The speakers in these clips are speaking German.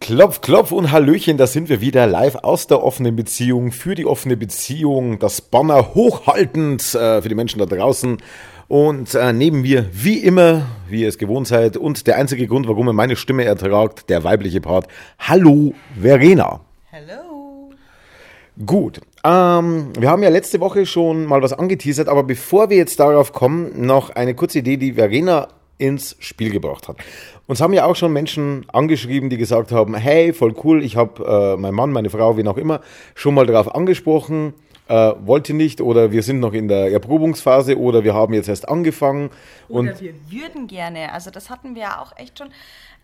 Klopf, klopf und Hallöchen, da sind wir wieder live aus der offenen Beziehung, für die offene Beziehung, das Banner hochhaltend äh, für die Menschen da draußen. Und äh, neben mir, wie immer, wie ihr es gewohnt seid, und der einzige Grund, warum ihr meine Stimme ertragt, der weibliche Part. Hallo, Verena. Hallo. Gut, ähm, wir haben ja letzte Woche schon mal was angeteasert, aber bevor wir jetzt darauf kommen, noch eine kurze Idee, die Verena ins Spiel gebracht hat. Uns haben ja auch schon Menschen angeschrieben, die gesagt haben, hey, voll cool, ich habe äh, mein Mann, meine Frau, wen auch immer, schon mal darauf angesprochen, äh, wollte nicht oder wir sind noch in der Erprobungsphase oder wir haben jetzt erst angefangen. Oder und wir würden gerne, also das hatten wir ja auch echt schon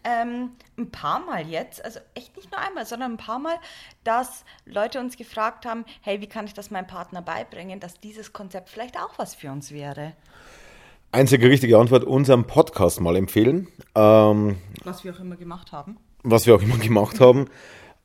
ähm, ein paar Mal jetzt, also echt nicht nur einmal, sondern ein paar Mal, dass Leute uns gefragt haben, hey, wie kann ich das meinem Partner beibringen, dass dieses Konzept vielleicht auch was für uns wäre. Einzige richtige Antwort, unseren Podcast mal empfehlen, ähm, Was wir auch immer gemacht haben. was wir auch immer gemacht haben.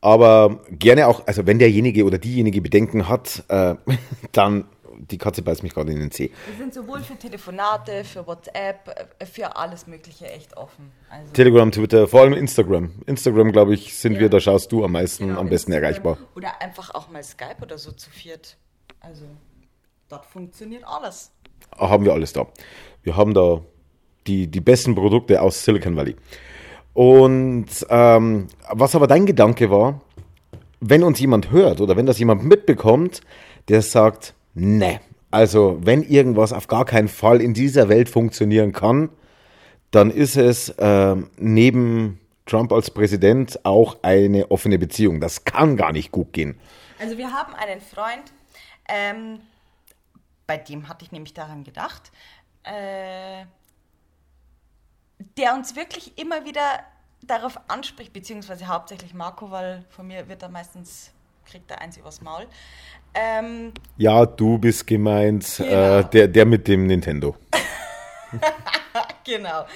Aber gerne auch, also wenn derjenige oder diejenige Bedenken hat, äh, dann, die Katze beißt mich gerade in den Zeh. Wir sind sowohl für Telefonate, für WhatsApp, äh, für alles Mögliche echt offen. Also, Telegram, Twitter, vor allem Instagram. Instagram, glaube ich, sind Ja. wir, da schaust du am meisten, genau, am besten Instagram erreichbar. Oder einfach auch mal Skype oder so zu viert. Also, dort funktioniert alles. Haben wir alles da. Wir haben da die, die besten Produkte aus Silicon Valley. Und ähm, was aber dein Gedanke war, wenn uns jemand hört oder wenn das jemand mitbekommt, der sagt, ne, also wenn irgendwas auf gar keinen Fall in dieser Welt funktionieren kann, dann ist es ähm, neben Trump als Präsident auch eine offene Beziehung. Das kann gar nicht gut gehen. Also wir haben einen Freund, ähm, bei dem hatte ich nämlich daran gedacht, äh, der uns wirklich immer wieder darauf anspricht, beziehungsweise hauptsächlich Marco, weil von mir wird er meistens, kriegt er eins übers Maul. Ähm, Ja, du bist gemeint, Genau. äh, der, der mit dem Nintendo. genau.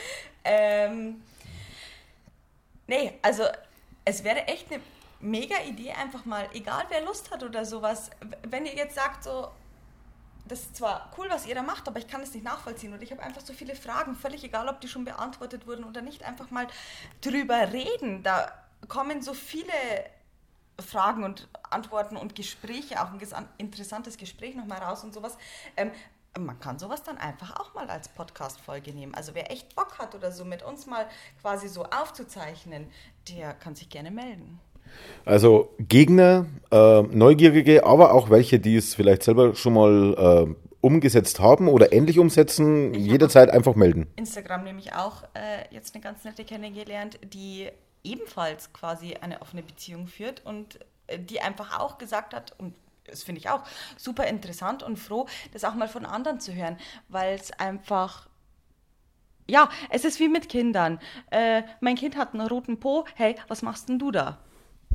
Ähm, nee, also es wäre echt eine mega Idee, einfach mal, egal wer Lust hat oder sowas, wenn ihr jetzt sagt, so, das ist zwar cool, was ihr da macht, aber ich kann es nicht nachvollziehen und ich habe einfach so viele Fragen, völlig egal, ob die schon beantwortet wurden oder nicht, einfach mal drüber reden. Da kommen so viele Fragen und Antworten und Gespräche, auch ein interessantes Gespräch nochmal raus und sowas. Ähm, man kann sowas dann einfach auch mal als Podcast-Folge nehmen. Also wer echt Bock hat oder so mit uns mal quasi so aufzuzeichnen, der kann sich gerne melden. Also Gegner, äh, Neugierige, aber auch welche, die es vielleicht selber schon mal äh, umgesetzt haben oder ähnlich umsetzen, jederzeit einfach melden. Instagram nämlich auch äh, jetzt eine ganz nette kennengelernt, die ebenfalls quasi eine offene Beziehung führt und äh, die einfach auch gesagt hat, und das finde ich auch super interessant und froh, das auch mal von anderen zu hören, weil es einfach ja, es ist wie mit Kindern. Äh, mein Kind hat einen roten Po, hey, was machst denn du da?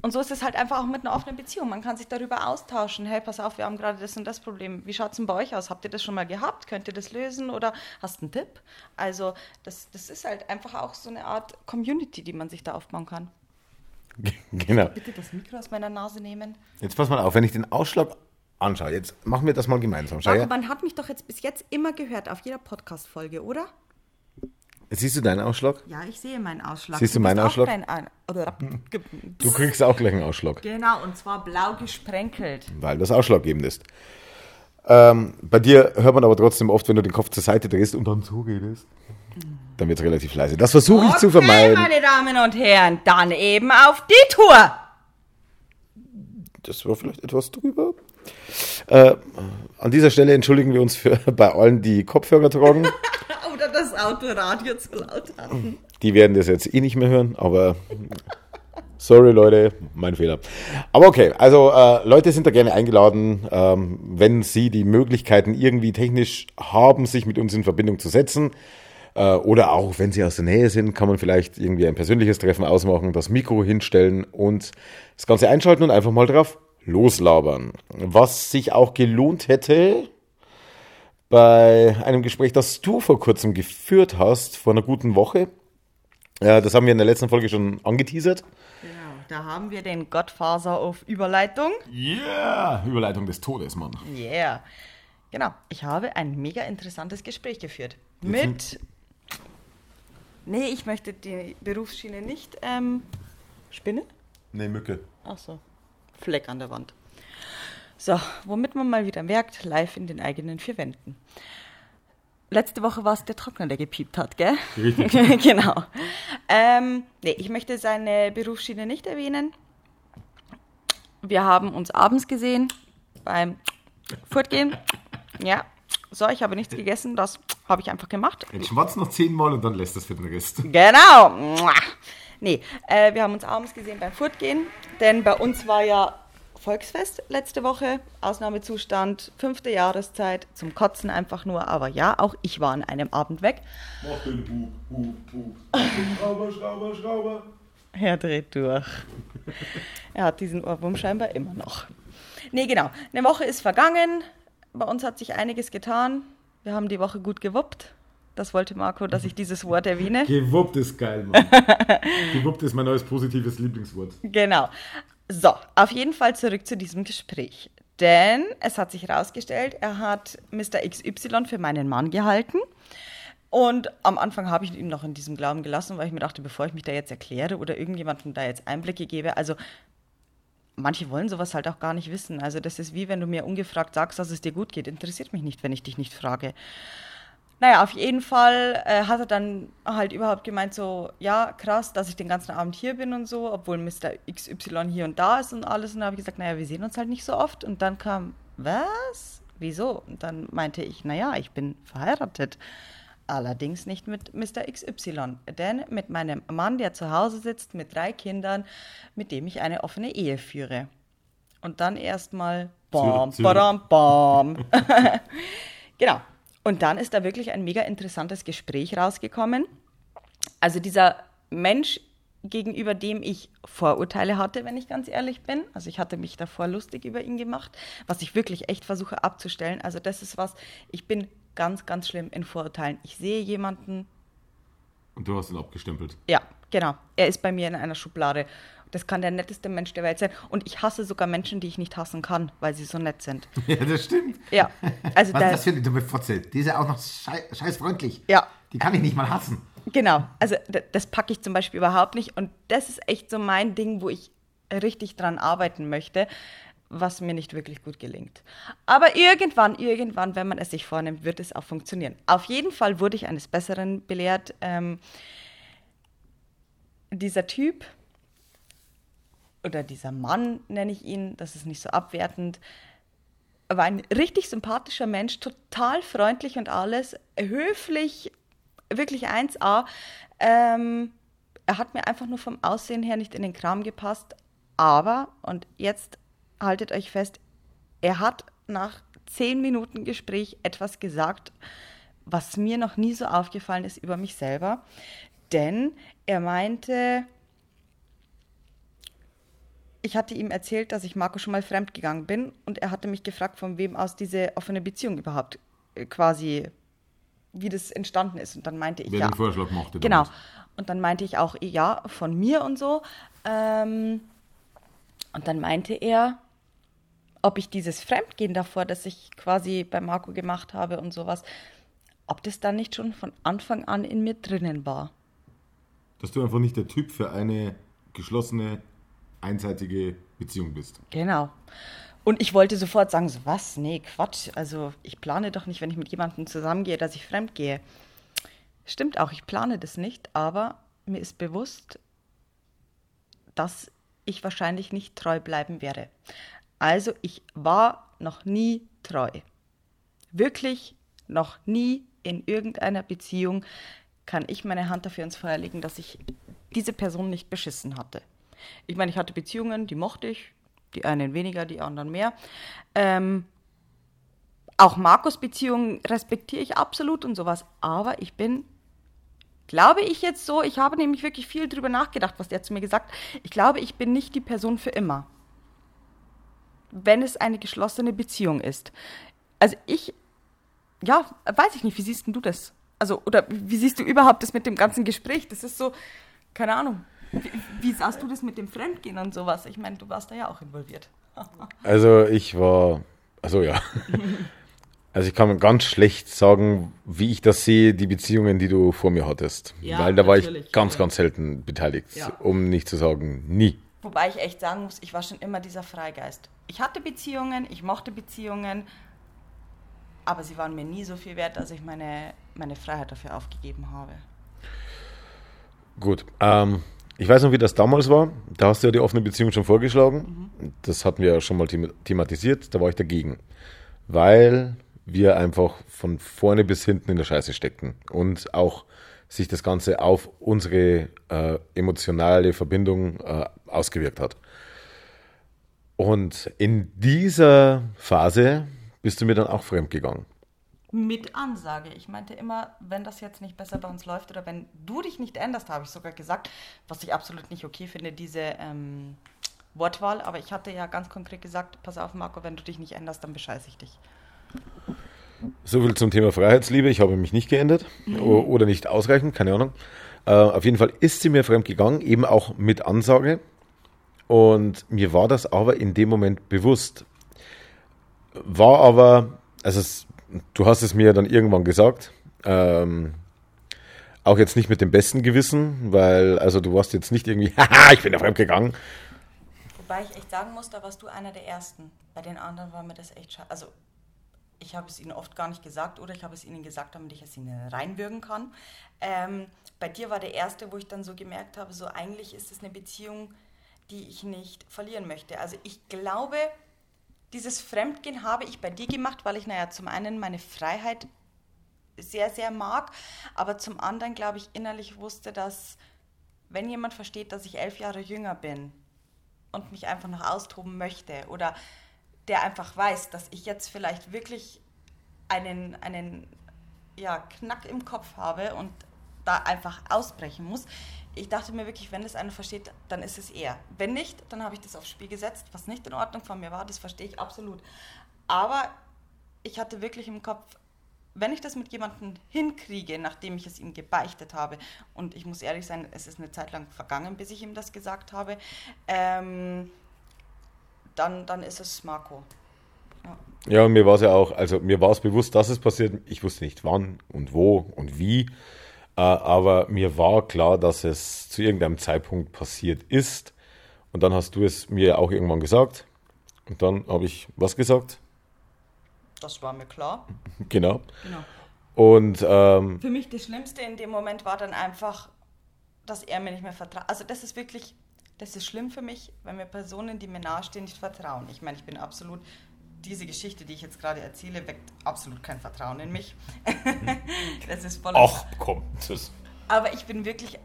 Und so ist es halt einfach auch mit einer offenen Beziehung. Man kann sich darüber austauschen. Hey, pass auf, wir haben gerade das und das Problem. Wie schaut es denn bei euch aus? Habt ihr das schon mal gehabt? Könnt ihr das lösen oder hast du einen Tipp? Also, das, das ist halt einfach auch so eine Art Community, die man sich da aufbauen kann. genau. Bitte das Mikro aus meiner Nase nehmen. Jetzt pass mal auf, wenn ich den Ausschlag anschaue, jetzt machen wir das mal gemeinsam. Schau her. man hat mich doch jetzt bis jetzt immer gehört auf jeder Podcast-Folge, oder? Siehst du deinen Ausschlag? Ja, ich sehe meinen Ausschlag. Siehst du bist meinen Ausschlag? Oder Du kriegst auch gleich einen Ausschlag, Genau, und zwar blau gesprenkelt. weil das ausschlaggebend ist. Ähm, bei dir hört man aber trotzdem oft, wenn du den Kopf zur Seite drehst und dann so redest, dann wird es relativ leise. Das versuche ich zu vermeiden. meine Damen und Herren, dann eben auf die Tour. Das war vielleicht etwas drüber. Äh, an dieser Stelle entschuldigen wir uns für, bei allen, die Kopfhörer tragen. Oder das Autoradio zu laut hatten. Die werden das jetzt eh nicht mehr hören, aber sorry Leute, mein Fehler. Aber okay, also äh, Leute sind da gerne eingeladen, ähm, wenn sie die Möglichkeiten irgendwie technisch haben, sich mit uns in Verbindung zu setzen. Äh, oder auch, wenn sie aus der Nähe sind, kann man vielleicht irgendwie ein persönliches Treffen ausmachen, das Mikro hinstellen und das Ganze einschalten und einfach mal drauf loslabern. Was sich auch gelohnt hätte, bei einem Gespräch, das du vor kurzem geführt hast, vor einer guten Woche. Ja, das haben wir in der letzten Folge schon angeteasert. Genau, da haben wir den Gottfaser auf Überleitung. Yeah, Überleitung des Todes, Mann. Yeah. Genau, ich habe ein mega interessantes Gespräch geführt. Mit. Nee, ich möchte die Berufsschiene nicht ähm, Spinne? Nee, Mücke. Ach so. Fleck an der Wand. So, womit man mal wieder merkt, live in den eigenen vier Wänden. Letzte Woche war es der Trockner, der gepiept hat, gell? Richtig. genau. Ähm, nee, ich möchte seine Berufsschiene nicht erwähnen. Wir haben uns abends gesehen beim Fortgehen. Ja. So, ich habe nichts gegessen, das habe ich einfach gemacht. Jetzt schwatzt noch zehnmal und dann lässt das für den Rest. Genau. Nee, äh, wir haben uns abends gesehen beim Furtgehen, denn bei uns war ja Volksfest letzte Woche, Ausnahmezustand, fünfte Jahreszeit, zum Kotzen einfach nur, aber ja, auch ich war an einem Abend weg. Mach den Hub, Hub, Hub. Schrauber, Schrauber, Schrauber. Er dreht durch. er hat diesen Ohrwurm scheinbar immer noch. Nee, genau. Eine Woche ist vergangen. Bei uns hat sich einiges getan. Wir haben die Woche gut gewuppt. Das wollte Marco, dass ich dieses Wort erwähne. Gewuppt ist geil, Mann. Gewuppt ist mein neues positives Lieblingswort. Genau. So, auf jeden Fall zurück zu diesem Gespräch. Denn es hat sich herausgestellt, er hat Mr. XY für meinen Mann gehalten. Und am Anfang habe ich ihn noch in diesem Glauben gelassen, weil ich mir dachte, bevor ich mich da jetzt erkläre oder irgendjemandem da jetzt Einblicke gebe, also manche wollen sowas halt auch gar nicht wissen. Also das ist wie wenn du mir ungefragt sagst, dass es dir gut geht. Interessiert mich nicht, wenn ich dich nicht frage. Naja, auf jeden Fall äh, hat er dann halt überhaupt gemeint, so, ja, krass, dass ich den ganzen Abend hier bin und so, obwohl Mr. XY hier und da ist und alles. Und da habe ich gesagt, naja, wir sehen uns halt nicht so oft. Und dann kam, was? Wieso? Und dann meinte ich, naja, ich bin verheiratet. Allerdings nicht mit Mr. XY, denn mit meinem Mann, der zu Hause sitzt, mit drei Kindern, mit dem ich eine offene Ehe führe. Und dann erstmal bam, badam, bam. genau. Und dann ist da wirklich ein mega interessantes Gespräch rausgekommen. Also dieser Mensch, gegenüber dem ich Vorurteile hatte, wenn ich ganz ehrlich bin. Also ich hatte mich davor lustig über ihn gemacht, was ich wirklich echt versuche abzustellen. Also das ist was, ich bin ganz, ganz schlimm in Vorurteilen. Ich sehe jemanden, Und du hast ihn abgestempelt. ja, genau, er ist bei mir in einer Schublade. Das kann der netteste Mensch der Welt sein. Und ich hasse sogar Menschen, die ich nicht hassen kann, weil sie so nett sind. Ja, das stimmt. Ja, also Was da, ist das für eine dumme Fotze? Die ist ja auch noch schei scheiß freundlich. Ja. Die kann ich nicht mal hassen. Genau, also das packe ich zum Beispiel überhaupt nicht. Und das ist echt so mein Ding, wo ich richtig dran arbeiten möchte, was mir nicht wirklich gut gelingt. Aber irgendwann, irgendwann, wenn man es sich vornimmt, wird es auch funktionieren. Auf jeden Fall wurde ich eines Besseren belehrt. Ähm, dieser Typ oder dieser Mann nenne ich ihn, das ist nicht so abwertend, war ein richtig sympathischer Mensch, total freundlich und alles, höflich, wirklich 1A. Ähm, er hat mir einfach nur vom Aussehen her nicht in den Kram gepasst, aber, und jetzt haltet euch fest, er hat nach zehn Minuten Gespräch etwas gesagt, was mir noch nie so aufgefallen ist über mich selber. Denn er meinte, ich hatte ihm erzählt, dass ich Marco schon mal fremdgegangen bin und er hatte mich gefragt, von wem aus diese offene Beziehung überhaupt äh, quasi, wie das entstanden ist. Und dann meinte ich, Wer ja. den Vorschlag machte. Genau. Und dann meinte ich auch, ja, von mir und so. Ähm, und dann meinte er, ob ich dieses Fremdgehen davor, das ich quasi bei Marco gemacht habe und sowas, ob das dann nicht schon von Anfang an in mir drinnen war. Dass du einfach nicht der Typ für eine geschlossene, einseitige Beziehung bist. Genau. Und ich wollte sofort sagen, so was? Nee, Quatsch. Also ich plane doch nicht, wenn ich mit jemandem zusammengehe, dass ich fremd gehe. Stimmt auch, ich plane das nicht, aber mir ist bewusst, dass ich wahrscheinlich nicht treu bleiben werde. Also ich war noch nie treu. Wirklich noch nie in irgendeiner Beziehung kann ich meine Hand dafür ins Feuer legen, dass ich diese Person nicht beschissen hatte. Ich meine, ich hatte Beziehungen, die mochte ich, die einen weniger, die anderen mehr. Ähm, auch Markus Beziehungen respektiere ich absolut und sowas, aber ich bin, glaube ich jetzt so, ich habe nämlich wirklich viel drüber nachgedacht, was der zu mir gesagt hat. Ich glaube, ich bin nicht die Person für immer, wenn es eine geschlossene Beziehung ist. Also ich, ja, weiß ich nicht, wie siehst denn du das? Also, oder wie siehst du überhaupt das mit dem ganzen Gespräch? Das ist so, keine Ahnung. Wie, wie sahst du das mit dem Fremdgehen und sowas? Ich meine, du warst da ja auch involviert. Also ich war, also ja. Also ich kann ganz schlecht sagen, wie ich das sehe, die Beziehungen, die du vor mir hattest. Ja, Weil da war ich ganz, ganz selten beteiligt, Ja. um nicht zu sagen, nie. Wobei ich echt sagen muss, ich war schon immer dieser Freigeist. Ich hatte Beziehungen, ich mochte Beziehungen, aber sie waren mir nie so viel wert, dass ich meine, meine Freiheit dafür aufgegeben habe. Gut. Ähm, ich weiß noch, wie das damals war. Da hast du ja die offene Beziehung schon vorgeschlagen. Das hatten wir ja schon mal thema- thematisiert. Da war ich dagegen. Weil wir einfach von vorne bis hinten in der Scheiße steckten. Und auch sich das Ganze auf unsere äh, emotionale Verbindung äh, ausgewirkt hat. Und in dieser Phase bist du mir dann auch fremd gegangen. Mit Ansage. Ich meinte immer, wenn das jetzt nicht besser bei uns läuft oder wenn du dich nicht änderst, habe ich sogar gesagt, was ich absolut nicht okay finde, diese ähm, Wortwahl. Aber ich hatte ja ganz konkret gesagt, pass auf Marco, wenn du dich nicht änderst, dann bescheiße ich dich. So viel zum Thema Freiheitsliebe. Ich habe mich nicht geändert o- oder nicht ausreichend, keine Ahnung. Äh, auf jeden Fall ist sie mir fremd gegangen, eben auch mit Ansage. Und mir war das aber in dem Moment bewusst. War aber, also es, du hast es mir dann irgendwann gesagt, ähm, auch jetzt nicht mit dem besten Gewissen, weil, also du warst jetzt nicht irgendwie, haha, ich bin da gegangen. Wobei ich echt sagen muss, da warst du einer der Ersten. Bei den anderen war mir das echt schade. Also, ich habe es ihnen oft gar nicht gesagt oder ich habe es ihnen gesagt, damit ich es ihnen reinwürgen kann. Ähm, bei dir war der Erste, wo ich dann so gemerkt habe, so eigentlich ist es eine Beziehung, die ich nicht verlieren möchte. Also, ich glaube, dieses Fremdgehen habe ich bei dir gemacht, weil ich, naja, zum einen meine Freiheit sehr, sehr mag, aber zum anderen, glaube ich, innerlich wusste, dass wenn jemand versteht, dass ich elf Jahre jünger bin, und mich einfach noch austoben möchte oder der einfach weiß, dass ich jetzt vielleicht wirklich einen, einen ja, Knack im Kopf habe und da einfach ausbrechen muss. Ich dachte mir wirklich, wenn das einer versteht, dann ist es er. Wenn nicht, dann habe ich das aufs Spiel gesetzt, was nicht in Ordnung von mir war, das verstehe ich absolut. Aber ich hatte wirklich im Kopf, wenn ich das mit jemandem hinkriege, nachdem ich es ihm gebeichtet habe, und ich muss ehrlich sein, es ist eine Zeit lang vergangen, bis ich ihm das gesagt habe, ähm, dann, dann ist es Marco. Ja. Ja, mir war es ja auch, also mir war es bewusst, dass es passiert. Ich wusste nicht wann und wo und wie. Äh, aber mir war klar, dass es zu irgendeinem Zeitpunkt passiert ist. Und dann hast du es mir auch irgendwann gesagt. Und dann habe ich was gesagt? Das war mir klar. Genau. Genau. Und ähm, Für mich das Schlimmste in dem Moment war dann einfach, dass er mir nicht mehr vertraut. Also das ist wirklich, das ist schlimm für mich, wenn mir Personen, die mir nahestehen, nicht vertrauen. Ich meine, ich bin absolut, diese Geschichte, die ich jetzt gerade erzähle, weckt absolut kein Vertrauen in mich. das ist voll. ach komm, das, Aber ich bin wirklich,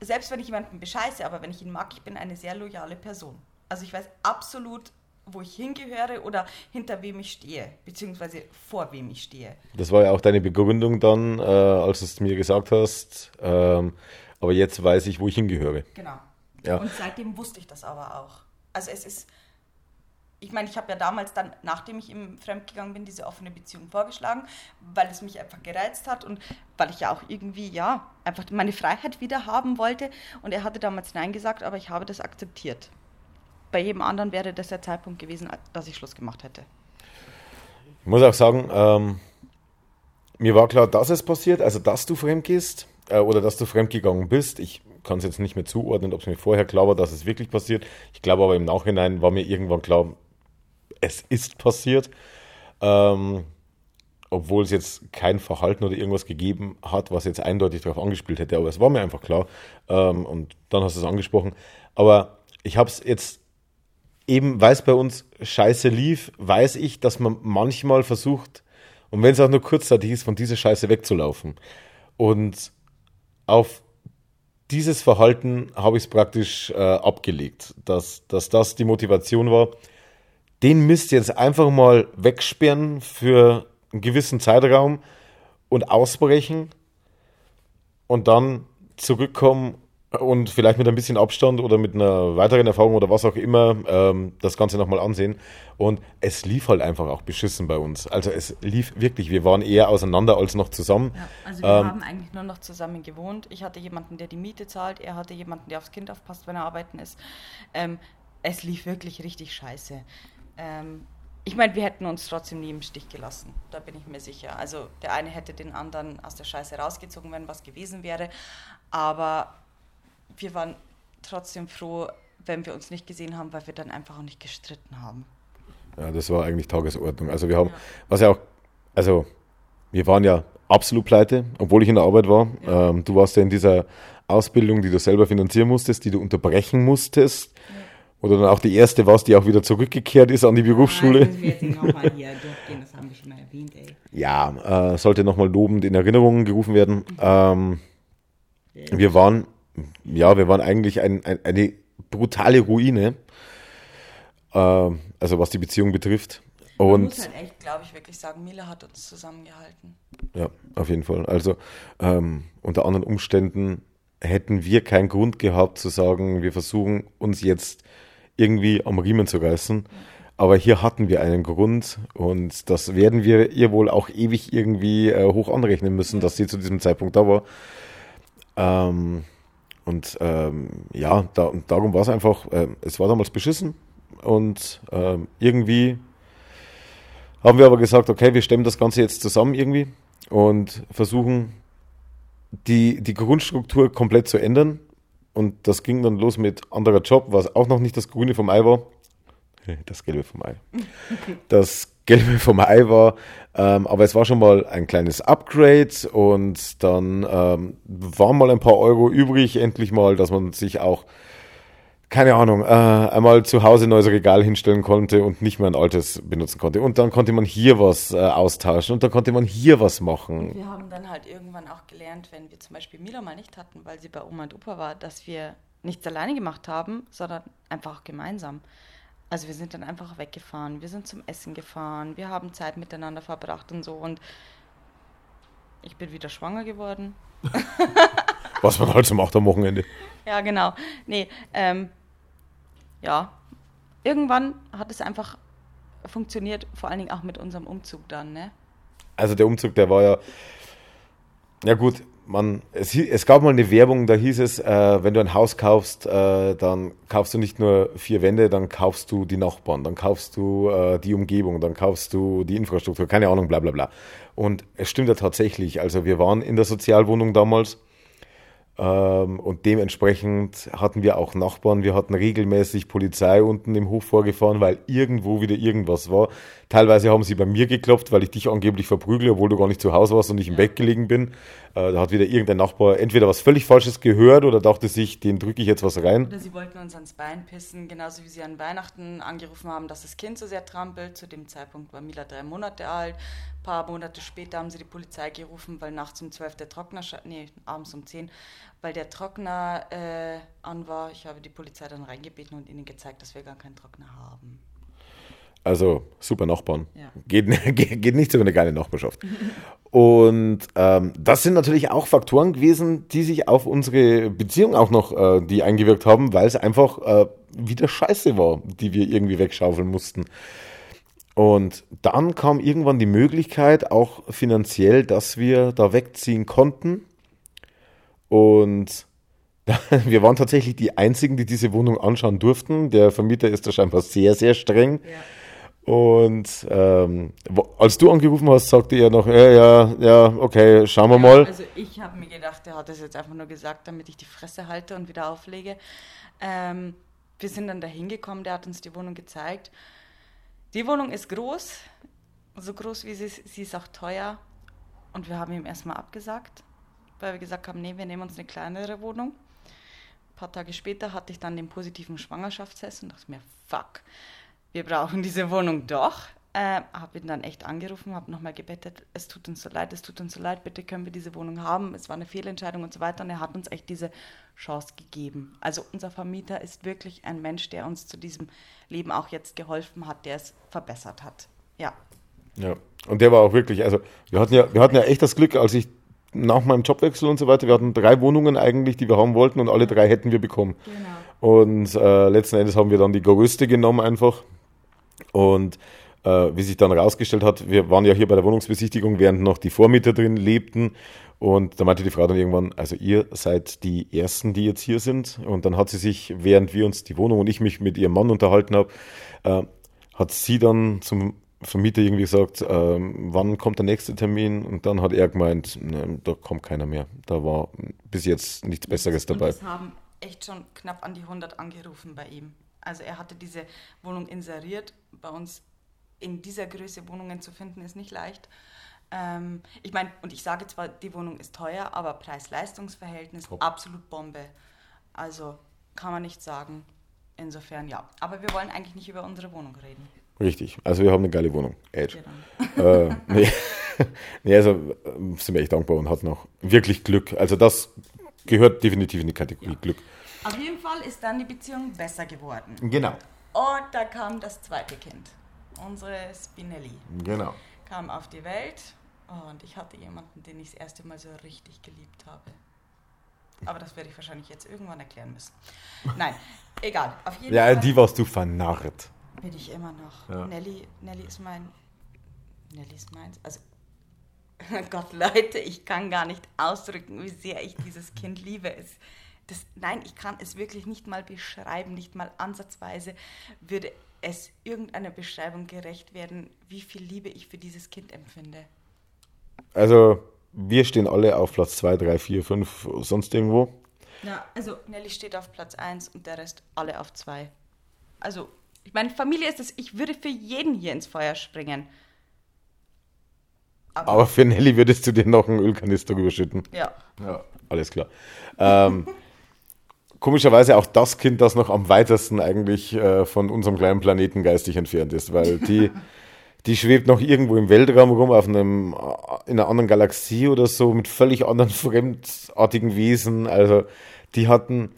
selbst wenn ich jemanden bescheiße, aber wenn ich ihn mag, ich bin eine sehr loyale Person. Also ich weiß absolut, wo ich hingehöre oder hinter wem ich stehe, beziehungsweise vor wem ich stehe. das war ja auch deine Begründung dann, äh, als du es mir gesagt hast. Ähm, aber jetzt weiß ich, wo ich hingehöre. Genau. Ja. Und seitdem wusste ich das aber auch. Also es ist, ich meine, ich habe ja damals dann, nachdem ich ihm fremdgegangen bin, diese offene Beziehung vorgeschlagen, weil es mich einfach gereizt hat und weil ich ja auch irgendwie, ja, einfach meine Freiheit wieder haben wollte. Und er hatte damals Nein gesagt, aber ich habe das akzeptiert. Bei jedem anderen wäre das der Zeitpunkt gewesen, dass ich Schluss gemacht hätte. Ich muss auch sagen, ähm, mir war klar, dass es passiert, also dass du fremd gehst äh, oder dass du fremdgegangen bist. Ich kann es jetzt nicht mehr zuordnen, ob es mir vorher klar war, dass es wirklich passiert. Ich glaube aber im Nachhinein war mir irgendwann klar, es ist passiert. Ähm, obwohl es jetzt kein Verhalten oder irgendwas gegeben hat, was jetzt eindeutig darauf angespielt hätte. Aber es war mir einfach klar. Ähm, und dann hast du es angesprochen. Aber ich habe es jetzt eben, weil es bei uns scheiße lief, weiß ich, dass man manchmal versucht, und wenn es auch nur kurzzeitig ist, von dieser Scheiße wegzulaufen. Und auf dieses Verhalten habe ich es praktisch äh, abgelegt, dass, dass das die Motivation war, den Mist jetzt einfach mal wegsperren für einen gewissen Zeitraum und ausbrechen und dann zurückkommen und vielleicht mit ein bisschen Abstand oder mit einer weiteren Erfahrung oder was auch immer ähm, das Ganze nochmal ansehen. Und es lief halt einfach auch beschissen bei uns. Also es lief wirklich, wir waren eher auseinander als noch zusammen. Ja, also wir Ähm, haben eigentlich nur noch zusammen gewohnt. Ich hatte jemanden, der die Miete zahlt. Er hatte jemanden, der aufs Kind aufpasst, wenn er arbeiten ist. Ähm, es lief wirklich richtig scheiße. Ähm, ich meine, wir hätten uns trotzdem nie im Stich gelassen. Da bin ich mir sicher. Also der eine hätte den anderen aus der Scheiße rausgezogen, wenn was gewesen wäre. Aber wir waren trotzdem froh, wenn wir uns nicht gesehen haben, weil wir dann einfach auch nicht gestritten haben. Ja, das war eigentlich Tagesordnung. Also wir haben, was ja auch, also wir waren ja absolut pleite, obwohl ich in der Arbeit war. Ja. Ähm, du warst ja in dieser Ausbildung, die du selber finanzieren musstest, die du unterbrechen musstest. Oder dann auch die erste warst, die auch wieder zurückgekehrt ist an die Berufsschule. Nein, das müssen wir jetzt nicht nochmal hier durchgehen, das haben wir schon mal erwähnt, ey. Ja, äh, sollte nochmal lobend in Erinnerungen gerufen werden. Ähm, wir waren, ja, wir waren eigentlich ein, ein, eine brutale Ruine, ähm, also was die Beziehung betrifft. Man Und muss halt echt, Glaube ich wirklich sagen, Mila hat uns zusammengehalten. ja, auf jeden Fall. Also ähm, unter anderen Umständen hätten wir keinen Grund gehabt zu sagen, wir versuchen uns jetzt irgendwie am Riemen zu reißen. Aber hier hatten wir einen Grund und das werden wir ihr wohl auch ewig irgendwie äh, hoch anrechnen müssen, dass sie zu diesem Zeitpunkt da war. Ähm, und ähm, ja, da, und darum war es einfach, ähm, es war damals beschissen und ähm, irgendwie haben wir aber gesagt, okay, wir stemmen das Ganze jetzt zusammen irgendwie und versuchen die, die Grundstruktur komplett zu ändern. Und das ging dann los mit anderer Job, was auch noch nicht das Grüne vom Ei war. Das Gelbe vom Ei. Das Gelbe vom Ei war, ähm, aber es war schon mal ein kleines Upgrade und dann ähm, waren mal ein paar Euro übrig, endlich mal, dass man sich auch keine Ahnung, äh, einmal zu Hause ein neues Regal hinstellen konnte und nicht mehr ein altes benutzen konnte. Und dann konnte man hier was äh, austauschen und dann konnte man hier was machen. Wir haben dann halt irgendwann auch gelernt, wenn wir zum Beispiel Mila mal nicht hatten, weil sie bei Oma und Opa war, dass wir nichts alleine gemacht haben, sondern einfach auch gemeinsam. Also wir sind dann einfach weggefahren, wir sind zum Essen gefahren, wir haben Zeit miteinander verbracht und so und ich bin wieder schwanger geworden. Was man halt so macht am Wochenende. Ja, genau. Nee, ähm, ja. Irgendwann hat es einfach funktioniert, vor allen Dingen auch mit unserem Umzug dann, ne? Also der Umzug, der war ja, ja gut, man, es, es gab mal eine Werbung, da hieß es, äh, wenn du ein Haus kaufst, äh, dann kaufst du nicht nur vier Wände, dann kaufst du die Nachbarn, dann kaufst du äh, die Umgebung, dann kaufst du die Infrastruktur, keine Ahnung, bla bla bla. Und es stimmt ja tatsächlich, also wir waren in der Sozialwohnung damals und dementsprechend hatten wir auch Nachbarn. Wir hatten regelmäßig Polizei unten im Hof vorgefahren, weil irgendwo wieder irgendwas war. Teilweise haben sie bei mir geklopft, weil ich dich angeblich verprügle, obwohl du gar nicht zu Hause warst und ich im Bett gelegen bin. Äh, da hat wieder irgendein Nachbar entweder was völlig Falsches gehört oder dachte sich, den drücke ich jetzt was rein. Oder sie wollten uns ans Bein pissen, genauso wie sie an Weihnachten angerufen haben, dass das Kind so sehr trampelt. Zu dem Zeitpunkt war Mila drei Monate alt. Ein paar Monate später haben sie die Polizei gerufen, weil nachts um 12 der Trockner, nee, abends um 10, weil der Trockner äh, an war. Ich habe die Polizei dann reingebeten und ihnen gezeigt, dass wir gar keinen Trockner haben. Also super Nachbarn. Ja. Geht, geht, nicht so eine geile Nachbarschaft. Und ähm, das sind natürlich auch Faktoren gewesen, die sich auf unsere Beziehung auch noch, äh, die eingewirkt haben, weil es einfach äh, wieder Scheiße war, die wir irgendwie wegschaufeln mussten. Und dann kam irgendwann die Möglichkeit, auch finanziell, dass wir da wegziehen konnten. Und wir waren tatsächlich die Einzigen, die diese Wohnung anschauen durften. Der Vermieter ist da scheinbar sehr, sehr streng. Und ähm, als du angerufen hast, sagte er noch, ja, ja, ja, okay, schauen wir mal. Also ich habe mir gedacht, er hat das jetzt einfach nur gesagt, damit ich die Fresse halte und wieder auflege. Ähm, wir sind dann da hingekommen, der hat uns die Wohnung gezeigt. Die Wohnung ist groß, so groß wie sie ist, sie ist auch teuer. Und wir haben ihm erstmal abgesagt, weil wir gesagt haben, nee, wir nehmen uns eine kleinere Wohnung. Ein paar Tage später hatte ich dann den positiven Schwangerschaftstest und dachte mir, fuck, wir brauchen diese Wohnung doch. Äh, habe ihn dann echt angerufen, habe nochmal gebettet, es tut uns so leid, es tut uns so leid, bitte können wir diese Wohnung haben. Es war eine Fehlentscheidung und so weiter. Und er hat uns echt diese Chance gegeben. Also unser Vermieter ist wirklich ein Mensch, der uns zu diesem Leben auch jetzt geholfen hat, der es verbessert hat. Ja. Ja. Und der war auch wirklich, also wir hatten ja, wir hatten ja echt das Glück, als ich nach meinem Jobwechsel und so weiter, wir hatten drei Wohnungen eigentlich, die wir haben wollten und alle drei hätten wir bekommen. Und äh, letzten Endes haben wir dann die größte genommen einfach. Und äh, wie sich dann herausgestellt hat, wir waren ja hier bei der Wohnungsbesichtigung, während noch die Vormieter drin lebten. Und da meinte die Frau dann irgendwann, also ihr seid die Ersten, die jetzt hier sind. Und dann hat sie sich, während wir uns die Wohnung und ich mich mit ihrem Mann unterhalten habe, äh, hat sie dann zum Vermieter irgendwie gesagt, ähm, wann kommt der nächste Termin? Und dann hat er gemeint, ne, da kommt keiner mehr. Da war bis jetzt nichts Besseres Und dabei. es haben echt schon knapp an die 100 angerufen bei ihm. Also er hatte diese Wohnung inseriert. Bei uns in dieser Größe Wohnungen zu finden, ist nicht leicht. Ähm, ich meine, und ich sage zwar, die Wohnung ist teuer, aber Preis-Leistungs-Verhältnis absolut Bombe. Also kann man nicht sagen. Insofern ja. Aber wir wollen eigentlich nicht über unsere Wohnung reden. Richtig. Also wir haben eine geile Wohnung. Edge. Dann. äh, nee. nee, also äh, sind wir echt dankbar und hatten auch wirklich Glück. Also das gehört definitiv in die Kategorie Glück. Auf jeden Fall ist dann die Beziehung besser geworden. Genau. Und da kam das zweite Kind. Unsere Spinelli Genau. kam auf die Welt und ich hatte jemanden, den ich das erste Mal so richtig geliebt habe. Aber das werde ich wahrscheinlich jetzt irgendwann erklären müssen. Nein, egal. Auf jeden Ja, Fall die warst du vernarrt. bin ich immer noch. Ja. Nelly, Nelly ist mein. Nelly ist meins. Also, Gott, Leute, ich kann gar nicht ausdrücken, wie sehr ich dieses Kind liebe. Es, das, nein, ich kann es wirklich nicht mal beschreiben, nicht mal ansatzweise würde es irgendeiner Beschreibung gerecht werden, wie viel Liebe ich für dieses Kind empfinde. Also wir stehen alle auf Platz 2, 3, 4, 5, sonst irgendwo. Ja, also Nelly steht auf Platz 1 und der Rest alle auf 2. Also, ich meine, Familie ist es, ich würde für jeden hier ins Feuer springen. Aber für Nelly würdest du dir noch einen Ölkanister überschütten. Ja. Ja, alles klar. Ähm, komischerweise auch das Kind, das noch am weitesten eigentlich äh, von unserem kleinen Planeten geistig entfernt ist, weil die, die schwebt noch irgendwo im Weltraum rum, auf einem, äh, in einer anderen Galaxie oder so, mit völlig anderen fremdartigen Wesen. Also die hatten,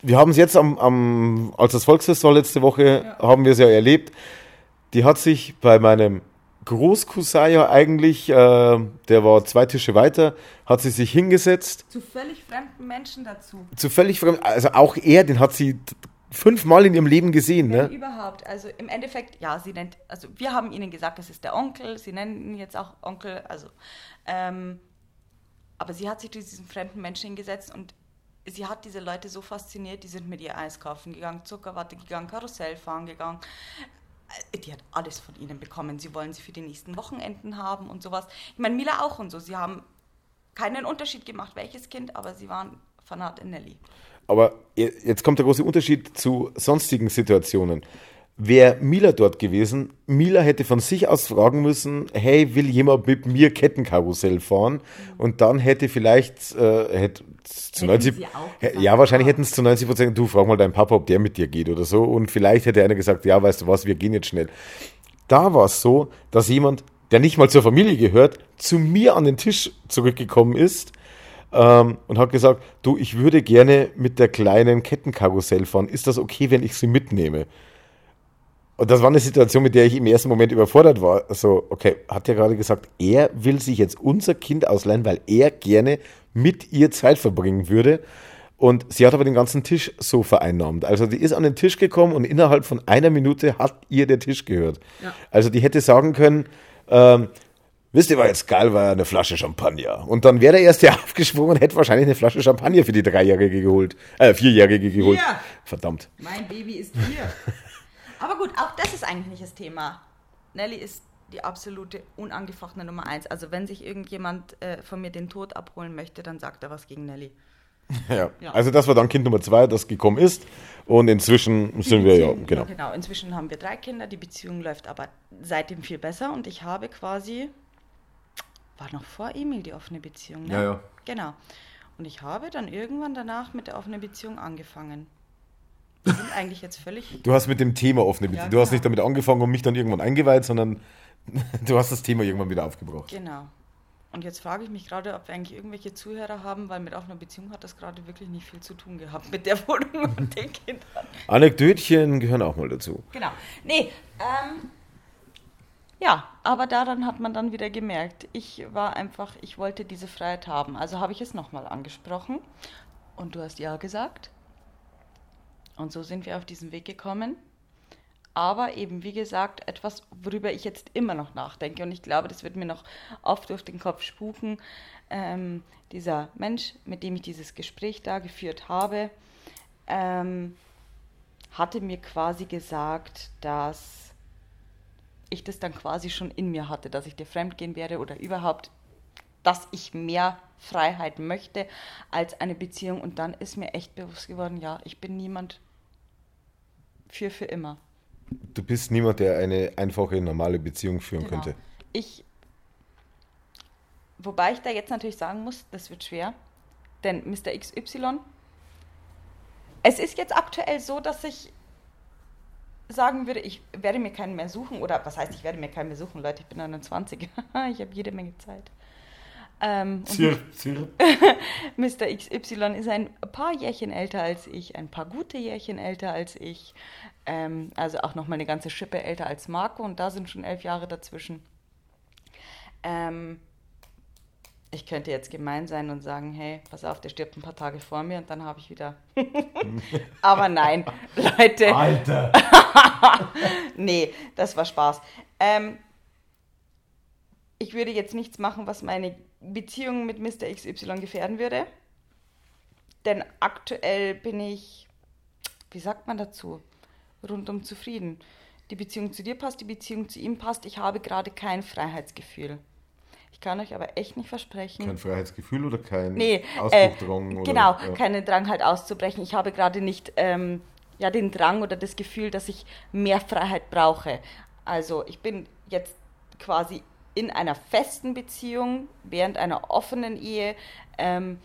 wir haben es jetzt am, am, als das Volksfest war letzte Woche, haben wir es ja erlebt. Die hat sich bei meinem Großcousin ja eigentlich, äh, der war zwei Tische weiter, hat sie sich hingesetzt Zu völlig fremden Menschen dazu. zu völlig fremd, also auch er, den hat sie fünfmal in ihrem Leben gesehen, Wenn ne? überhaupt. Also im Endeffekt, ja, sie nennt, also wir haben ihnen gesagt, das ist der Onkel, sie nennen ihn jetzt auch Onkel, also, ähm, aber sie hat sich zu diesen fremden Menschen hingesetzt und sie hat diese Leute so fasziniert, die sind mit ihr Eis kaufen gegangen, Zuckerwatte gegangen, Karussell fahren gegangen. Äh, Die hat alles von ihnen bekommen. Sie wollen sie für die nächsten Wochenenden haben und sowas. Ich meine, Mila auch und so. Sie haben keinen Unterschied gemacht, welches Kind, aber sie waren Fanat in Nelly. Aber je- jetzt kommt der große Unterschied zu sonstigen Situationen. Wäre Mila dort gewesen, Mila hätte von sich aus fragen müssen, hey, will jemand mit mir Kettenkarussell fahren? Und dann hätte vielleicht, äh, hätte zu Hätten 90, sie auch hä- gesagt, ja, wahrscheinlich ja. hätten es zu 90 Prozent, du frag mal deinen Papa, ob der mit dir geht oder so. Und vielleicht hätte einer gesagt, ja, weißt du was, wir gehen jetzt schnell. Da war es so, dass jemand, der nicht mal zur Familie gehört, zu mir an den Tisch zurückgekommen ist ähm, und hat gesagt, du, ich würde gerne mit der kleinen Kettenkarussell fahren. Ist das okay, wenn ich sie mitnehme? Und das war eine Situation, mit der ich im ersten Moment überfordert war. So, okay, hat er gerade gesagt, er will sich jetzt unser Kind ausleihen, weil er gerne mit ihr Zeit verbringen würde. Und sie hat aber den ganzen Tisch so vereinnahmt. Also die ist an den Tisch gekommen und innerhalb von einer Minute hat ihr der Tisch gehört. Ja. Also die hätte sagen können, ähm, wisst ihr, was jetzt geil war, eine Flasche Champagner. Und dann wäre der erste aufgesprungen und hätte wahrscheinlich eine Flasche Champagner für die Dreijährige geholt, äh, Vierjährige geholt. Ja. Verdammt. Mein Baby ist hier. Aber gut, auch das ist eigentlich nicht das Thema. Nelly ist die absolute unangefochtene Nummer eins. Also wenn sich irgendjemand äh, von mir den Tod abholen möchte, dann sagt er was gegen Nelly. Ja. Ja. Also das war dann Kind Nummer zwei, das gekommen ist. Und inzwischen sind wir ja, genau. Genau, inzwischen haben wir drei Kinder, die Beziehung läuft aber seitdem viel besser und ich habe quasi, war noch vor Emil die offene Beziehung, ne? Ja, ja. Genau. Und ich habe dann irgendwann danach mit der offenen Beziehung angefangen. Wir sind eigentlich jetzt völlig Du hast mit dem Thema offene Beziehung. Ja, du hast genau. nicht damit angefangen und mich dann irgendwann eingeweiht, sondern du hast das Thema irgendwann wieder aufgebracht. Genau. Und jetzt frage ich mich gerade, ob wir eigentlich irgendwelche Zuhörer haben, weil mit offener Beziehung hat das gerade wirklich nicht viel zu tun gehabt mit der Wohnung und den Kindern. Anekdötchen gehören auch mal dazu. Genau. Nee, ähm, ja, aber daran hat man dann wieder gemerkt, ich war einfach, ich wollte diese Freiheit haben. Also habe ich es nochmal angesprochen und du hast ja gesagt. Und so sind wir auf diesen Weg gekommen. Aber eben, wie gesagt, etwas, worüber ich jetzt immer noch nachdenke. Und ich glaube, das wird mir noch oft durch den Kopf spuken. Ähm, dieser Mensch, mit dem ich dieses Gespräch da geführt habe, ähm, hatte mir quasi gesagt, dass ich das dann quasi schon in mir hatte, dass ich dir fremdgehen werde oder überhaupt, dass ich mehr Freiheit möchte als eine Beziehung. Und dann ist mir echt bewusst geworden, ja, ich bin niemand für für immer. Du bist niemand, der eine einfache, normale Beziehung führen Genau. könnte. Ich, wobei ich da jetzt natürlich sagen muss, das wird schwer, denn Mr. XY, es ist jetzt aktuell so, dass ich sagen würde, ich werde mir keinen mehr suchen, oder was heißt, ich werde mir keinen mehr suchen, Leute, ich bin 29, ich habe jede Menge Zeit. Ähm, und Mr. XY ist ein paar Jährchen älter als ich, ein paar gute Jährchen älter als ich, ähm, also auch noch mal eine ganze Schippe älter als Marco und da sind schon elf Jahre dazwischen. Ähm, ich könnte jetzt gemein sein und sagen, hey, pass auf, der stirbt ein paar Tage vor mir und dann habe ich wieder. Aber nein, Leute. Alter. nee, das war Spaß. Ähm, ich würde jetzt nichts machen, was meine Beziehung mit Mr. XY gefährden würde. Denn aktuell bin ich, wie sagt man dazu, rundum zufrieden. Die Beziehung zu dir passt, die Beziehung zu ihm passt. Ich habe gerade kein Freiheitsgefühl. Ich kann euch aber echt nicht versprechen. Kein Freiheitsgefühl oder kein Nee, äh, Ausbruchdrang? oder- genau, ja. keinen Drang halt auszubrechen. Ich habe gerade nicht ähm, ja, den Drang oder das Gefühl, dass ich mehr Freiheit brauche. Also ich bin jetzt quasi in einer festen Beziehung, während einer offenen Ehe. Ähm,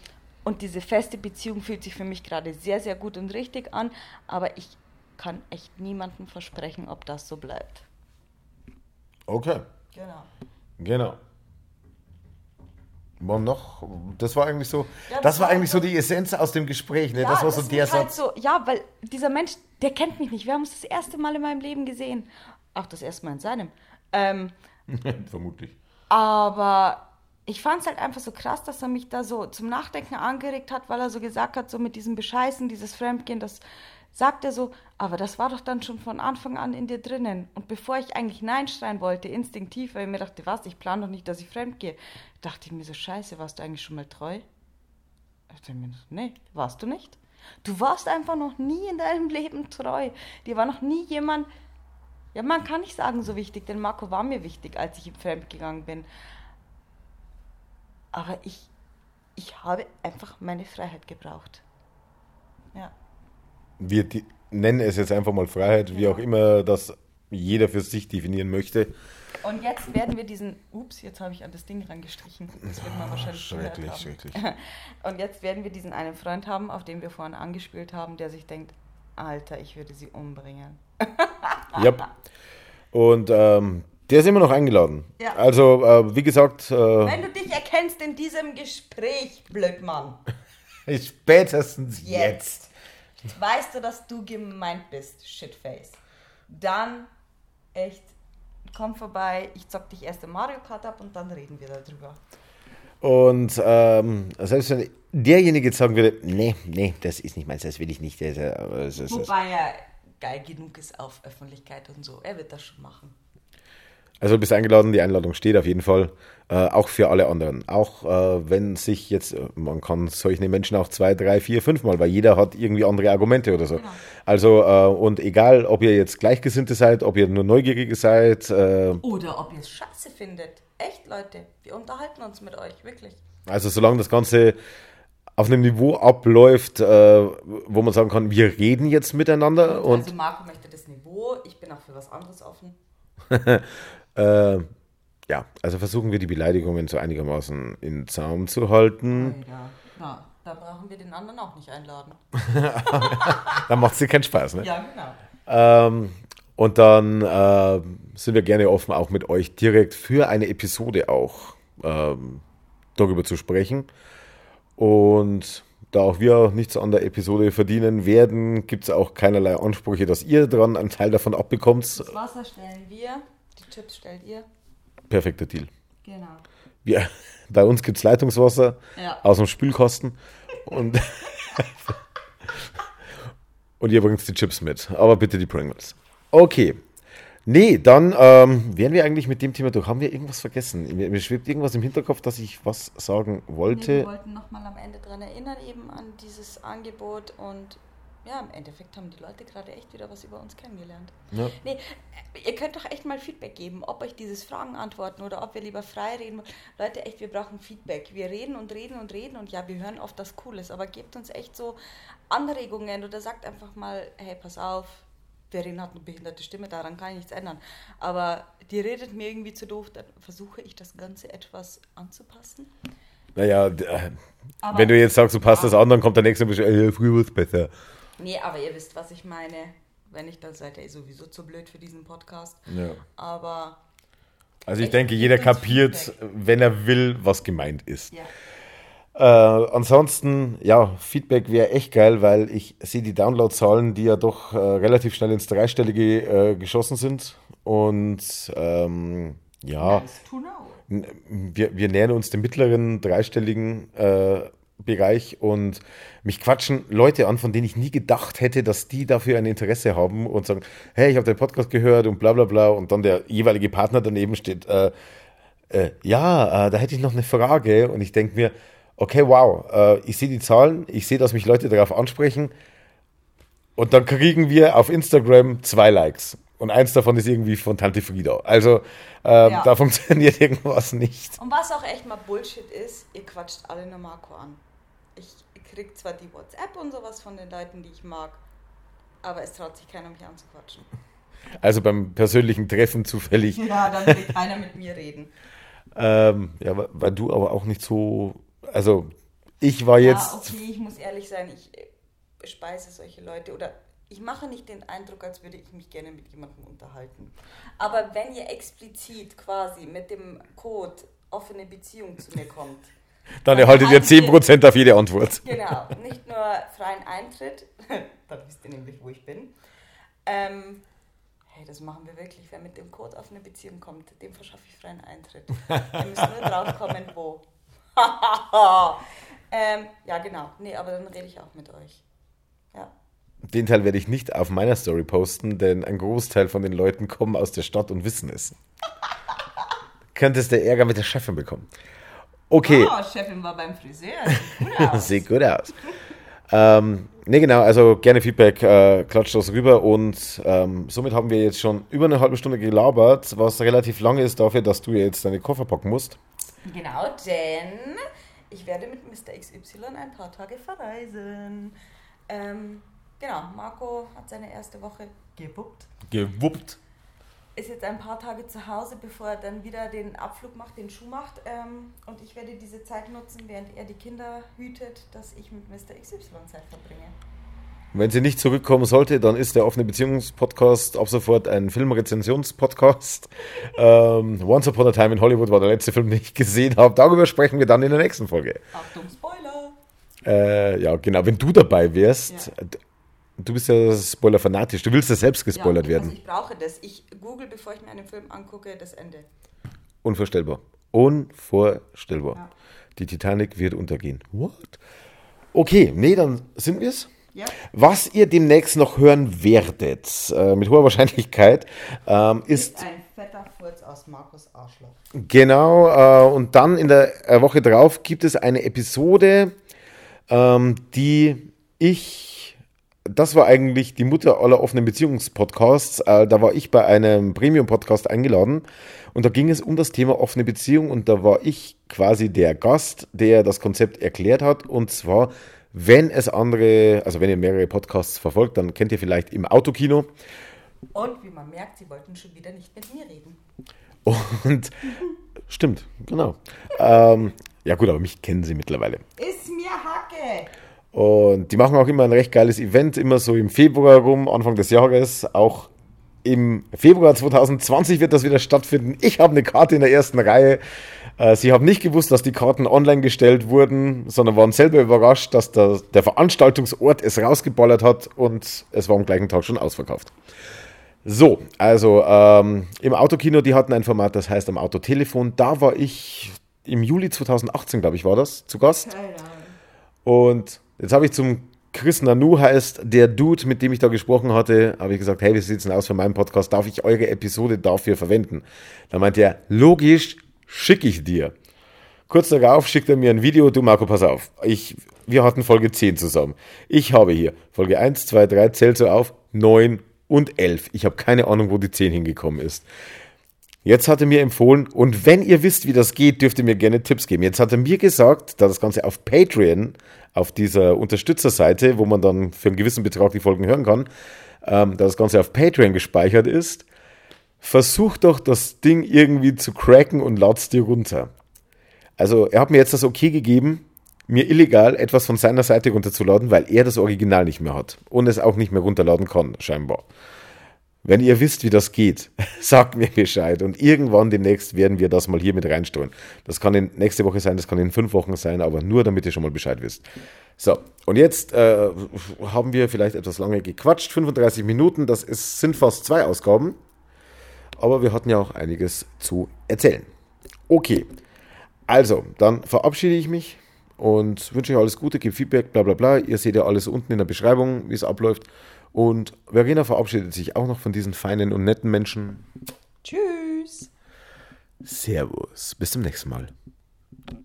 und diese feste Beziehung fühlt sich für mich gerade sehr, sehr gut und richtig an. Aber ich kann echt niemandem versprechen, ob das so bleibt. Okay, Genau. genau. War noch, das war eigentlich so, Ja, das, das war eigentlich so die Essenz aus dem Gespräch, ne? Ja, das war so ist der halt Satz. so, ja, weil dieser Mensch, der kennt mich nicht. Wir haben uns das erste Mal in meinem Leben gesehen. Auch das erste Mal in seinem. Ähm, Vermutlich. aber ich fand es halt einfach so krass, dass er mich da so zum Nachdenken angeregt hat, weil er so gesagt hat, so mit diesem Bescheißen, dieses Fremdgehen, das sagt er so, aber das war doch dann schon von Anfang an in dir drinnen. Und bevor ich eigentlich Nein schreien wollte, instinktiv, weil ich mir dachte, was, ich plane doch nicht, dass ich fremd gehe, dachte ich mir so, scheiße, warst du eigentlich schon mal treu? Ich dachte mir, nee, warst du nicht? Du warst einfach noch nie in deinem Leben treu. Dir war noch nie jemand, ja, man kann nicht sagen so wichtig, denn Marco war mir wichtig, als ich ihm fremd gegangen bin. Aber ich, ich habe einfach meine Freiheit gebraucht. Ja. Wir die, nennen es jetzt einfach mal Freiheit, wie auch immer das jeder für sich definieren möchte. Und jetzt werden wir diesen, ups, jetzt habe ich an das Ding rangestrichen. Das wird man wahrscheinlich gehört Schrecklich, schrecklich. Und jetzt werden wir diesen einen Freund haben, auf den wir vorhin angespielt haben, der sich denkt, Alter, ich würde sie umbringen. Ja. Und ähm, der ist immer noch eingeladen. Ja. Also, äh, wie gesagt, äh, Wenn du dich erkennst in diesem Gespräch, Blödmann, spätestens jetzt. jetzt weißt du, dass du gemeint bist, Shitface. Dann echt, komm vorbei, ich zock dich erst im Mario Kart ab und dann reden wir darüber. Und ähm, selbst wenn derjenige jetzt sagen würde, nee, nee, das ist nicht meins, das will ich nicht. Das, äh, das, das. Wobei er geil genug ist auf Öffentlichkeit und so. Er wird das schon machen. Also du bist eingeladen, die Einladung steht auf jeden Fall. Äh, auch für alle anderen. Auch äh, wenn sich jetzt, äh, man kann solche Menschen auch zwei, drei, vier, fünf Mal, weil jeder hat irgendwie andere Argumente oder so. Genau. Also, äh, und egal, ob ihr jetzt Gleichgesinnte seid, ob ihr nur Neugierige seid, äh, Oder ob ihr es scheiße findet. Echt, Leute. Wir unterhalten uns mit euch, wirklich. also solange das Ganze auf einem Niveau abläuft, äh, wo man sagen kann, wir reden jetzt miteinander und also Marco möchte das Niveau, ich bin auch für was anderes offen. äh, ja, also versuchen wir die Beleidigungen so einigermaßen in Zaum zu halten. Na, da brauchen wir den anderen auch nicht einladen. Dann macht es dir keinen Spaß, ne? Ja, genau. Ähm, und dann äh, sind wir gerne offen, auch mit euch direkt für eine Episode auch ähm, darüber zu sprechen. Und da auch wir nichts an der Episode verdienen werden, gibt es auch keinerlei Ansprüche, dass ihr dran einen Teil davon abbekommt. Das Wasser stellen wir, die Chips stellt ihr. Perfekter Deal. Genau. Wir, bei uns gibt es Leitungswasser Ja. aus dem Spülkasten und, und ihr bringt die Chips mit. Aber bitte die Pringles. Okay. Nee, dann ähm, wären wir eigentlich mit dem Thema durch. Haben wir irgendwas vergessen? Mir, mir schwebt irgendwas im Hinterkopf, dass ich was sagen Nee, wir wollte. wollten nochmal am Ende daran erinnern, eben an dieses Angebot und ja, im Endeffekt haben die Leute gerade echt wieder was über uns kennengelernt. Ja. Nee, äh, ihr könnt doch echt mal Feedback geben, ob euch dieses Fragen antworten oder ob wir lieber frei reden. Leute, echt, wir brauchen Feedback. Wir reden und reden und reden und ja, wir hören oft das Cooles, aber gebt uns echt so Anregungen oder sagt einfach mal, hey, pass auf, Verin hat eine behinderte Stimme, daran kann ich nichts ändern. Aber die redet mir irgendwie zu doof, dann versuche ich das Ganze etwas anzupassen. Naja, äh, Aber- wenn du jetzt sagst, du passt das an, dann kommt der nächste und bestimmt, äh, früher war es besser. Nee, aber ihr wisst, was ich meine. Wenn nicht, dann seid ihr sowieso zu blöd für diesen Podcast. Ja. Aber Also ich denke, jeder kapiert, wenn er will, was gemeint ist. ja. Äh, ansonsten, ja, Feedback wäre echt geil, weil ich sehe die Downloadzahlen, die ja doch äh, relativ schnell ins Dreistellige äh, geschossen sind. Und ähm, ja, Nice wir, wir nähern uns dem mittleren dreistelligen äh, Bereich und mich quatschen Leute an, von denen ich nie gedacht hätte, dass die dafür ein Interesse haben und sagen, hey, ich habe den Podcast gehört und bla bla bla. Und dann der jeweilige Partner daneben steht, äh, äh, ja, da hätte ich noch eine Frage. Und ich denke mir, okay, wow, äh, ich sehe die Zahlen, ich sehe, dass mich Leute darauf ansprechen und dann kriegen wir auf Instagram zwei Likes und eins davon ist irgendwie von Tante Frieda. Also ähm, Ja. da funktioniert irgendwas nicht. Und was auch echt mal Bullshit ist, ihr quatscht alle nur Marco an. Ich krieg zwar die WhatsApp und sowas von den Leuten, die ich mag, aber es traut sich keiner, mich anzuquatschen. Also beim persönlichen Treffen zufällig. Ja, dann will keiner mit mir reden. Ähm, ja, weil du aber auch nicht so, also ich war jetzt, Ja, okay, ich muss ehrlich sein, ich äh, speise solche Leute oder ich mache nicht den Eindruck, als würde ich mich gerne mit jemandem unterhalten. Aber wenn ihr explizit quasi mit dem Code offene Beziehung zu mir kommt, dann erhaltet ihr erhalten wir- 10% auf jede Antwort. Genau, nicht nur freien Eintritt, dann wisst ihr nämlich, wo ich bin. Ähm, hey, das machen wir wirklich. Wer mit dem Code auf eine Beziehung kommt, dem verschaffe ich freien Eintritt. Ihr müsst nur draufkommen, wo. ähm, ja, genau. Nee, aber dann rede ich auch mit euch. Ja. Den Teil werde ich nicht auf meiner Story posten, denn ein Großteil von den Leuten kommen aus der Stadt und wissen es. Könntest du Ärger mit der Chefin bekommen. Okay. Oh, Chefin war beim Friseur. Sieht gut aus. Sieht gut aus. ähm, ne, genau, also gerne Feedback, äh, klatscht das rüber und ähm, somit haben wir jetzt schon über eine halbe Stunde gelabert, was relativ lange ist dafür, dass du jetzt deine Koffer packen musst. Genau, denn ich werde mit Mr. XY ein paar Tage verreisen. Ähm, genau, Marco hat seine erste Woche gebuppt. Gewuppt. ist jetzt ein paar Tage zu Hause, bevor er dann wieder den Abflug macht, den Schuh macht. Ähm, und ich werde diese Zeit nutzen, während er die Kinder hütet, dass ich mit Mr. XY Zeit verbringe. Wenn sie nicht zurückkommen sollte, dann ist der offene Beziehungspodcast ab sofort ein Filmrezensionspodcast. ähm, Once Upon a Time in Hollywood war der letzte Film, den ich gesehen habe. Darüber sprechen wir dann in der nächsten Folge. Achtung, Spoiler! Äh, ja, genau. Wenn du dabei wärst, Ja. du bist ja Spoiler-fanatisch. Du willst ja selbst gespoilert ja, werden. Also ich brauche das. Ich google, bevor ich mir einen Film angucke, das Ende. Unvorstellbar. Unvorstellbar. Ja. Die Titanic wird untergehen. What? Okay, nee, dann sind wir's. Ja. Was ihr demnächst noch hören werdet, äh, mit hoher Wahrscheinlichkeit, ähm, ist Ein fetter Furz aus Markus Arschloch. genau, äh, und dann in der äh, Woche drauf gibt es eine Episode, ähm, die ich, das war eigentlich die Mutter aller offenen Beziehungspodcasts, äh, da war ich bei einem Premium-Podcast eingeladen und da ging es um das Thema offene Beziehung und da war ich quasi der Gast, der das Konzept erklärt hat und zwar, wenn es andere, also wenn ihr mehrere Podcasts verfolgt, dann kennt ihr vielleicht im Autokino Und wie man merkt, sie wollten schon wieder nicht mit mir reden. und stimmt, genau. Ähm, ja gut, aber mich kennen sie mittlerweile. Ist mir Hacke. Und die machen auch immer ein recht geiles Event, immer so im Februar rum, Anfang des Jahres. Auch im Februar 2020 wird das wieder stattfinden. Ich habe eine Karte in der ersten Reihe. Äh, Sie haben nicht gewusst, dass die Karten online gestellt wurden, sondern waren selber überrascht, dass der, der Veranstaltungsort es rausgeballert hat und es war am gleichen Tag schon ausverkauft. So, also ähm, im Autokino, die hatten ein Format, das heißt am Autotelefon. Da war ich im Juli 2018, glaube ich, war das, zu Gast. Und jetzt habe ich zum Chris Nanu heißt der Dude, mit dem ich da gesprochen hatte, habe ich gesagt, hey, wie sieht's denn aus für meinen Podcast? Darf ich eure Episode dafür verwenden? Da meinte er, logisch, schicke ich dir. Kurz darauf schickt er mir ein Video, du Marco, pass auf. Ich, wir hatten Folge 10 zusammen. Ich habe hier Folge 1, 2, 3, zählt so auf, 9 und 11. Ich habe keine Ahnung, wo die 10 hingekommen ist. Jetzt hat er mir empfohlen, und wenn ihr wisst, wie das geht, dürft ihr mir gerne Tipps geben. Jetzt hat er mir gesagt, da das Ganze auf Patreon, auf dieser Unterstützerseite, wo man dann für einen gewissen Betrag die Folgen hören kann, ähm, da das Ganze auf Patreon gespeichert ist, versuch doch das Ding irgendwie zu cracken und lad's dir runter. Also er hat mir jetzt das okay gegeben, mir illegal etwas von seiner Seite runterzuladen, weil er das Original nicht mehr hat und es auch nicht mehr runterladen kann, scheinbar. Wenn ihr wisst, wie das geht, sagt mir Bescheid. Und irgendwann demnächst werden wir das mal hier mit reinsteuern. Das kann in nächste Woche sein, das kann in fünf Wochen sein, aber nur damit ihr schon mal Bescheid wisst. So, und jetzt äh, haben wir vielleicht etwas lange gequatscht. 35 Minuten, das ist, sind fast zwei Ausgaben. Aber wir hatten ja auch einiges zu erzählen. Okay, also, dann verabschiede ich mich und wünsche euch alles Gute, gebt Feedback, bla bla bla. Ihr seht ja alles unten in der Beschreibung, wie es abläuft. Und Verena verabschiedet sich auch noch von diesen feinen und netten Menschen. Tschüss. Servus, bis zum nächsten Mal.